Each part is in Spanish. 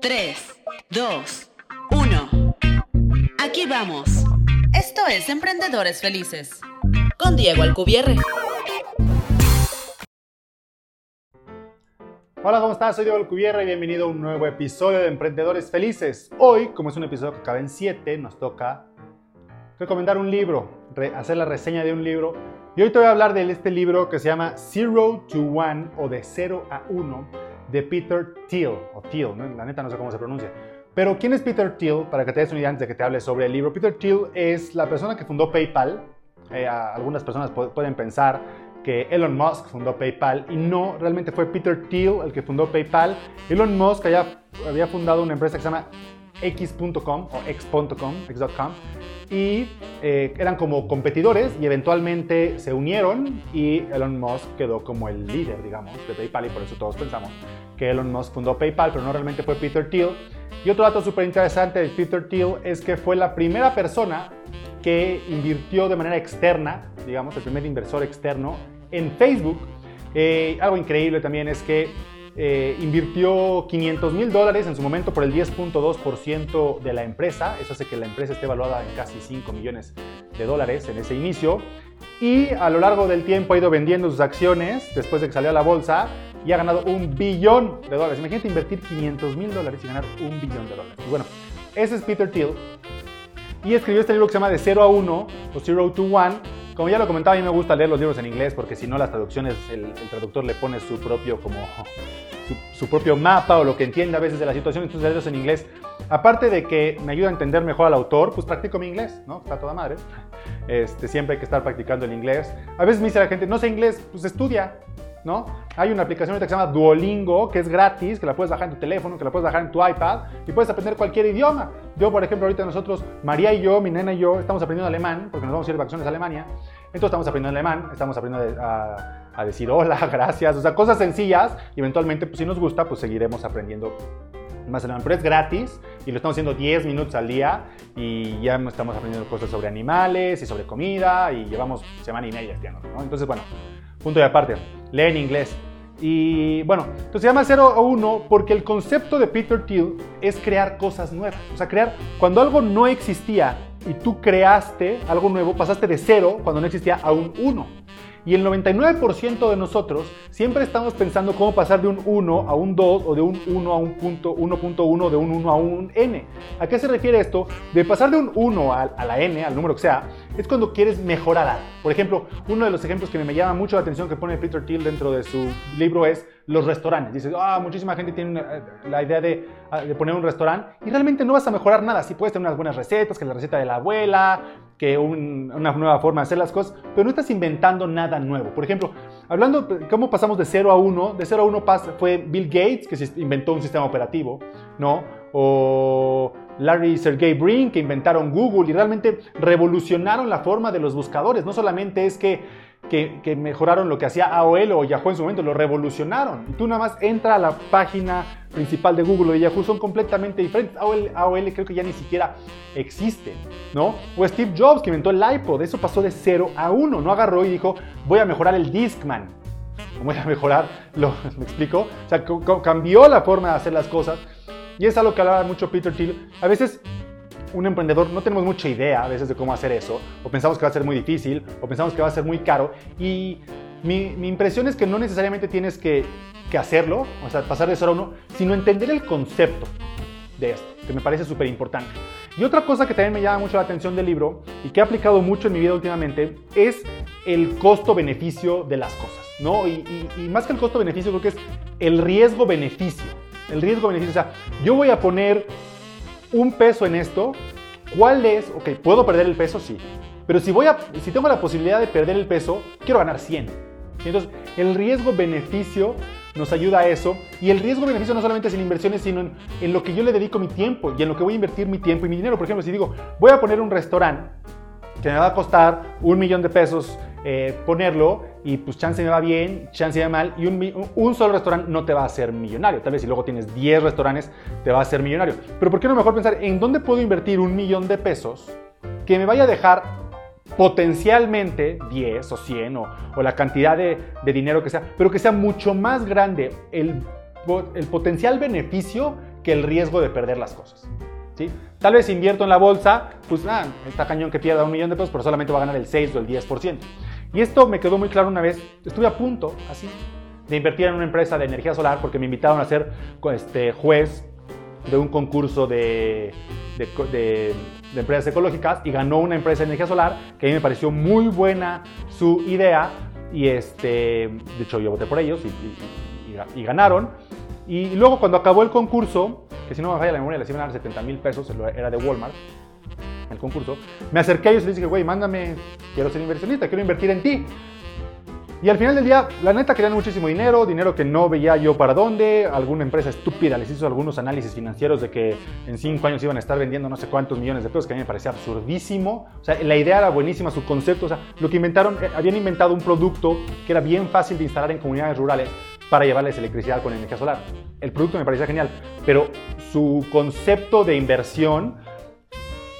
3, 2, 1. Aquí vamos. Esto es Emprendedores Felices. Con Diego Alcubierre. Hola, ¿cómo estás? Soy Diego Alcubierre y bienvenido a un nuevo episodio de Emprendedores Felices. Hoy, como es un episodio que acaba en 7, nos toca recomendar un libro, hacer la reseña de un libro. Y hoy te voy a hablar de este libro que se llama Zero to One o de 0 a 1 de Peter Thiel, o Thiel, la neta no sé cómo se pronuncia. Pero ¿quién es Peter Thiel? Para que te des una idea antes de que te hable sobre el libro. Peter Thiel es la persona que fundó PayPal. Eh, algunas personas pueden pensar que Elon Musk fundó PayPal y no, realmente fue Peter Thiel el que fundó PayPal. Elon Musk había fundado una empresa que se llama X.com o X.com, X.com, y eh, eran como competidores y eventualmente se unieron y Elon Musk quedó como el líder, digamos, de PayPal y por eso todos pensamos que Elon Musk fundó PayPal, pero no realmente fue Peter Thiel. Y otro dato súper interesante de Peter Thiel es que fue la primera persona que invirtió de manera externa, digamos, el primer inversor externo en Facebook. Eh, algo increíble también es que eh, invirtió 500 mil dólares en su momento por el 10.2% de la empresa. Eso hace que la empresa esté evaluada en casi 5 millones de dólares en ese inicio. Y a lo largo del tiempo ha ido vendiendo sus acciones después de que salió a la bolsa y ha ganado un billón de dólares. Imagínate invertir 500 mil dólares y ganar un billón de dólares. bueno, ese es Peter Thiel. Y escribió este libro que se llama De 0 a 1 o Zero to One. Como ya lo comentaba, a mí me gusta leer los libros en inglés porque si no las traducciones, el, el traductor le pone su propio como su, propio mapa o lo que entiende a veces de la situación, entonces leerlos en inglés. Aparte de que me ayuda a entender mejor al autor, pues practico mi inglés, ¿no? Está toda madre. Este, siempre hay que estar practicando el inglés. A veces me dice la gente, no sé inglés, pues estudia, ¿no? Hay una aplicación que se llama Duolingo, que es gratis, que la puedes bajar en tu teléfono, que la puedes bajar en tu iPad y puedes aprender cualquier idioma. Yo, por ejemplo, ahorita nosotros, María y yo, mi nena y yo, estamos aprendiendo alemán, porque nos vamos a ir de vacaciones a Alemania. Entonces estamos aprendiendo alemán, estamos aprendiendo a a decir hola, gracias, o sea, cosas sencillas eventualmente, pues si nos gusta, pues seguiremos aprendiendo más alemán, pero es gratis y lo estamos haciendo 10 minutos al día y ya estamos aprendiendo cosas sobre animales y sobre comida y llevamos semana y media ¿no? Entonces, bueno, punto de aparte, lee en inglés. Y bueno, entonces se llama 0 o 1 porque el concepto de Peter Thiel es crear cosas nuevas. O sea, crear, cuando algo no existía y tú creaste algo nuevo, pasaste de 0 cuando no existía a un 1. Y el 99% de nosotros siempre estamos pensando cómo pasar de un 1 a un 2 o de un 1 a un punto 1.1 de un 1 a un n. ¿A qué se refiere esto? De pasar de un 1 a, la n, al número que sea, es cuando quieres mejorar algo. Por ejemplo, uno de los ejemplos que me llama mucho la atención que pone Peter Thiel dentro de su libro es los restaurantes. Dices, ah, muchísima gente tiene la idea de, ah, de, poner un restaurante y realmente no vas a mejorar nada. Si puedes tener unas buenas recetas, que la receta de la abuela, que una nueva forma de hacer las cosas, pero no estás inventando nada nuevo. Por ejemplo, hablando cómo pasamos de 0 a 1, de 0 a 1 fue Bill Gates, que inventó un sistema operativo, ¿no? O Larry y Sergey Brin, que inventaron Google y realmente revolucionaron la forma de los buscadores. No solamente es que que, mejoraron lo que hacía AOL o Yahoo en su momento, lo revolucionaron. Y tú nada más entra a la página principal de Google o de Yahoo, son completamente diferentes. AOL, creo que ya ni siquiera existe, ¿no? O Steve Jobs que inventó el iPod, eso pasó de 0 a 1, no agarró y dijo, voy a mejorar el Discman. Voy a mejorar, lo, ¿me explico? O sea, cambió la forma de hacer las cosas. Y es algo que hablaba mucho Peter Thiel. A veces un emprendedor no tenemos mucha idea a veces de cómo hacer eso, o pensamos que va a ser muy difícil, o pensamos que va a ser muy caro, y mi, impresión es que no necesariamente tienes que, hacerlo, o sea, pasar de eso a uno, sino entender el concepto de esto, que me parece súper importante. Y otra cosa que también me llama mucho la atención del libro y que he aplicado mucho en mi vida últimamente es el costo-beneficio de las cosas, ¿no? Y, y más que el costo-beneficio, creo que es el riesgo-beneficio. El riesgo-beneficio, o sea, yo voy a poner un peso en esto, ¿cuál es? Ok, ¿puedo perder el peso? Sí. Pero si, voy a, si tengo la posibilidad de perder el peso, quiero ganar 100. Entonces, el riesgo-beneficio nos ayuda a eso. Y el riesgo-beneficio no solamente es en inversiones, sino en, en, lo que yo le dedico mi tiempo y en lo que voy a invertir mi tiempo y mi dinero. Por ejemplo, si digo, voy a poner un restaurante que me va a costar un millón de pesos eh, ponerlo y pues chance me va bien, chance me va mal y un, un, solo restaurante no te va a hacer millonario. Tal vez si luego tienes 10 restaurantes te va a hacer millonario. Pero ¿por qué no mejor pensar en dónde puedo invertir un millón de pesos que me vaya a dejar potencialmente 10 o 100 o, o la cantidad de, de, dinero que sea, pero que sea mucho más grande el, el potencial beneficio que el riesgo de perder las cosas. ¿sí? Tal vez invierto en la bolsa, pues nada, ah, está cañón que pierda un millón de pesos, pero solamente va a ganar el 6 o el 10%. Y esto me quedó muy claro una vez, estuve a punto, así, de invertir en una empresa de energía solar porque me invitaron a ser este, juez de un concurso de, empresas ecológicas y ganó una empresa de energía solar que a mí me pareció muy buena su idea y este, de hecho yo voté por ellos y, ganaron. Y luego cuando acabó el concurso, que si no me falla la memoria les iban a dar 70 mil pesos, era de Walmart, el concurso, me acerqué a ellos y les dije, güey, mándame, quiero ser inversionista, quiero invertir en ti. Y al final del día, la neta querían muchísimo dinero, dinero que no veía yo para dónde. Alguna empresa estúpida les hizo algunos análisis financieros de que en cinco años iban a estar vendiendo no sé cuántos millones de pesos, que a mí me parecía absurdísimo. O sea, la idea era buenísima, su concepto, o sea, lo que inventaron, eh, habían inventado un producto que era bien fácil de instalar en comunidades rurales para llevarles electricidad con energía solar. El producto me parecía genial, pero su concepto de inversión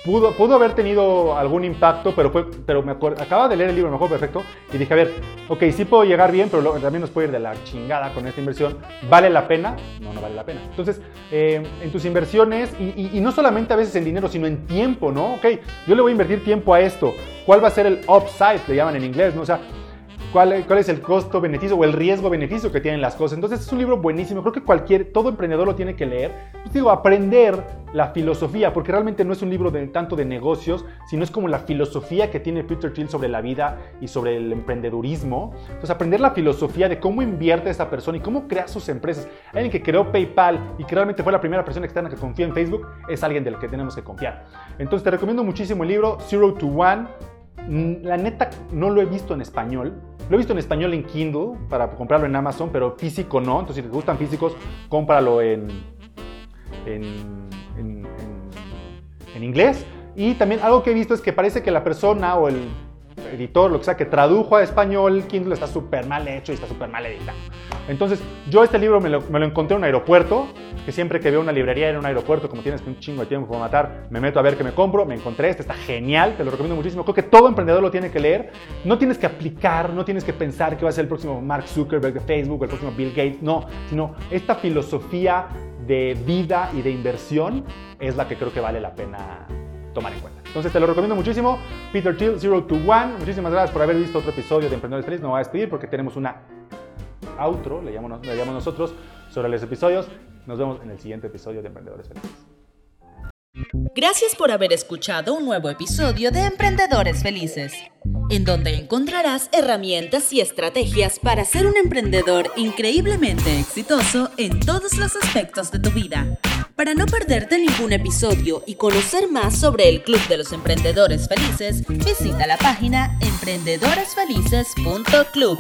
Pudo, pudo, haber tenido algún impacto, pero, fue, pero me acuerdo, acaba de leer el libro Mejor Perfecto y dije, a ver, ok, sí puedo llegar bien, pero también nos puede ir de la chingada con esta inversión. ¿Vale la pena? No, no vale la pena. Entonces, eh, en tus inversiones, y, y, no solamente a veces en dinero, sino en tiempo, ¿no? Ok, yo le voy a invertir tiempo a esto. ¿Cuál va a ser el upside? Le llaman en inglés, ¿no? O sea, cuál, es el costo-beneficio o el riesgo-beneficio que tienen las cosas. Entonces es un libro buenísimo, creo que cualquier, todo emprendedor lo tiene que leer. Pues digo, aprender la filosofía, porque realmente no es un libro de, tanto de negocios, sino es como la filosofía que tiene Peter Thiel sobre la vida y sobre el emprendedurismo. Entonces aprender la filosofía de cómo invierte esa persona y cómo crea sus empresas. Alguien que creó PayPal y que realmente fue la primera persona externa que confía en Facebook, es alguien del que tenemos que confiar. Entonces te recomiendo muchísimo el libro Zero to One. Mm, la neta no lo he visto en español, lo he visto en español en Kindle para comprarlo en Amazon, pero físico no. Entonces, si te gustan físicos, cómpralo en, en, inglés. Y también algo que he visto es que parece que la persona o el editor, lo que sea, que tradujo a español, Kindle está súper mal hecho y está súper mal editado. Entonces, yo este libro me lo, me lo, encontré en un aeropuerto, que siempre que veo una librería en un aeropuerto, como tienes un chingo de tiempo para matar, me meto a ver qué me compro, me encontré este, está genial, te lo recomiendo muchísimo. Creo que todo emprendedor lo tiene que leer. No tienes que aplicar, no tienes que pensar que va a ser el próximo Mark Zuckerberg de Facebook, el próximo Bill Gates, no, sino esta filosofía de vida y de inversión es la que creo que vale la pena tomar en cuenta. Entonces te lo recomiendo muchísimo. Peter Thiel, Zero to One. Muchísimas gracias por haber visto otro episodio de Emprendedores Felices. No voy a despedir porque tenemos una outro, le llamamos, nosotros, sobre los episodios. Nos vemos en el siguiente episodio de Emprendedores Felices. Gracias por haber escuchado un nuevo episodio de Emprendedores Felices, en donde encontrarás herramientas y estrategias para ser un emprendedor increíblemente exitoso en todos los aspectos de tu vida. Para no perderte ningún episodio y conocer más sobre el Club de los Emprendedores Felices, visita la página emprendedoresfelices.club.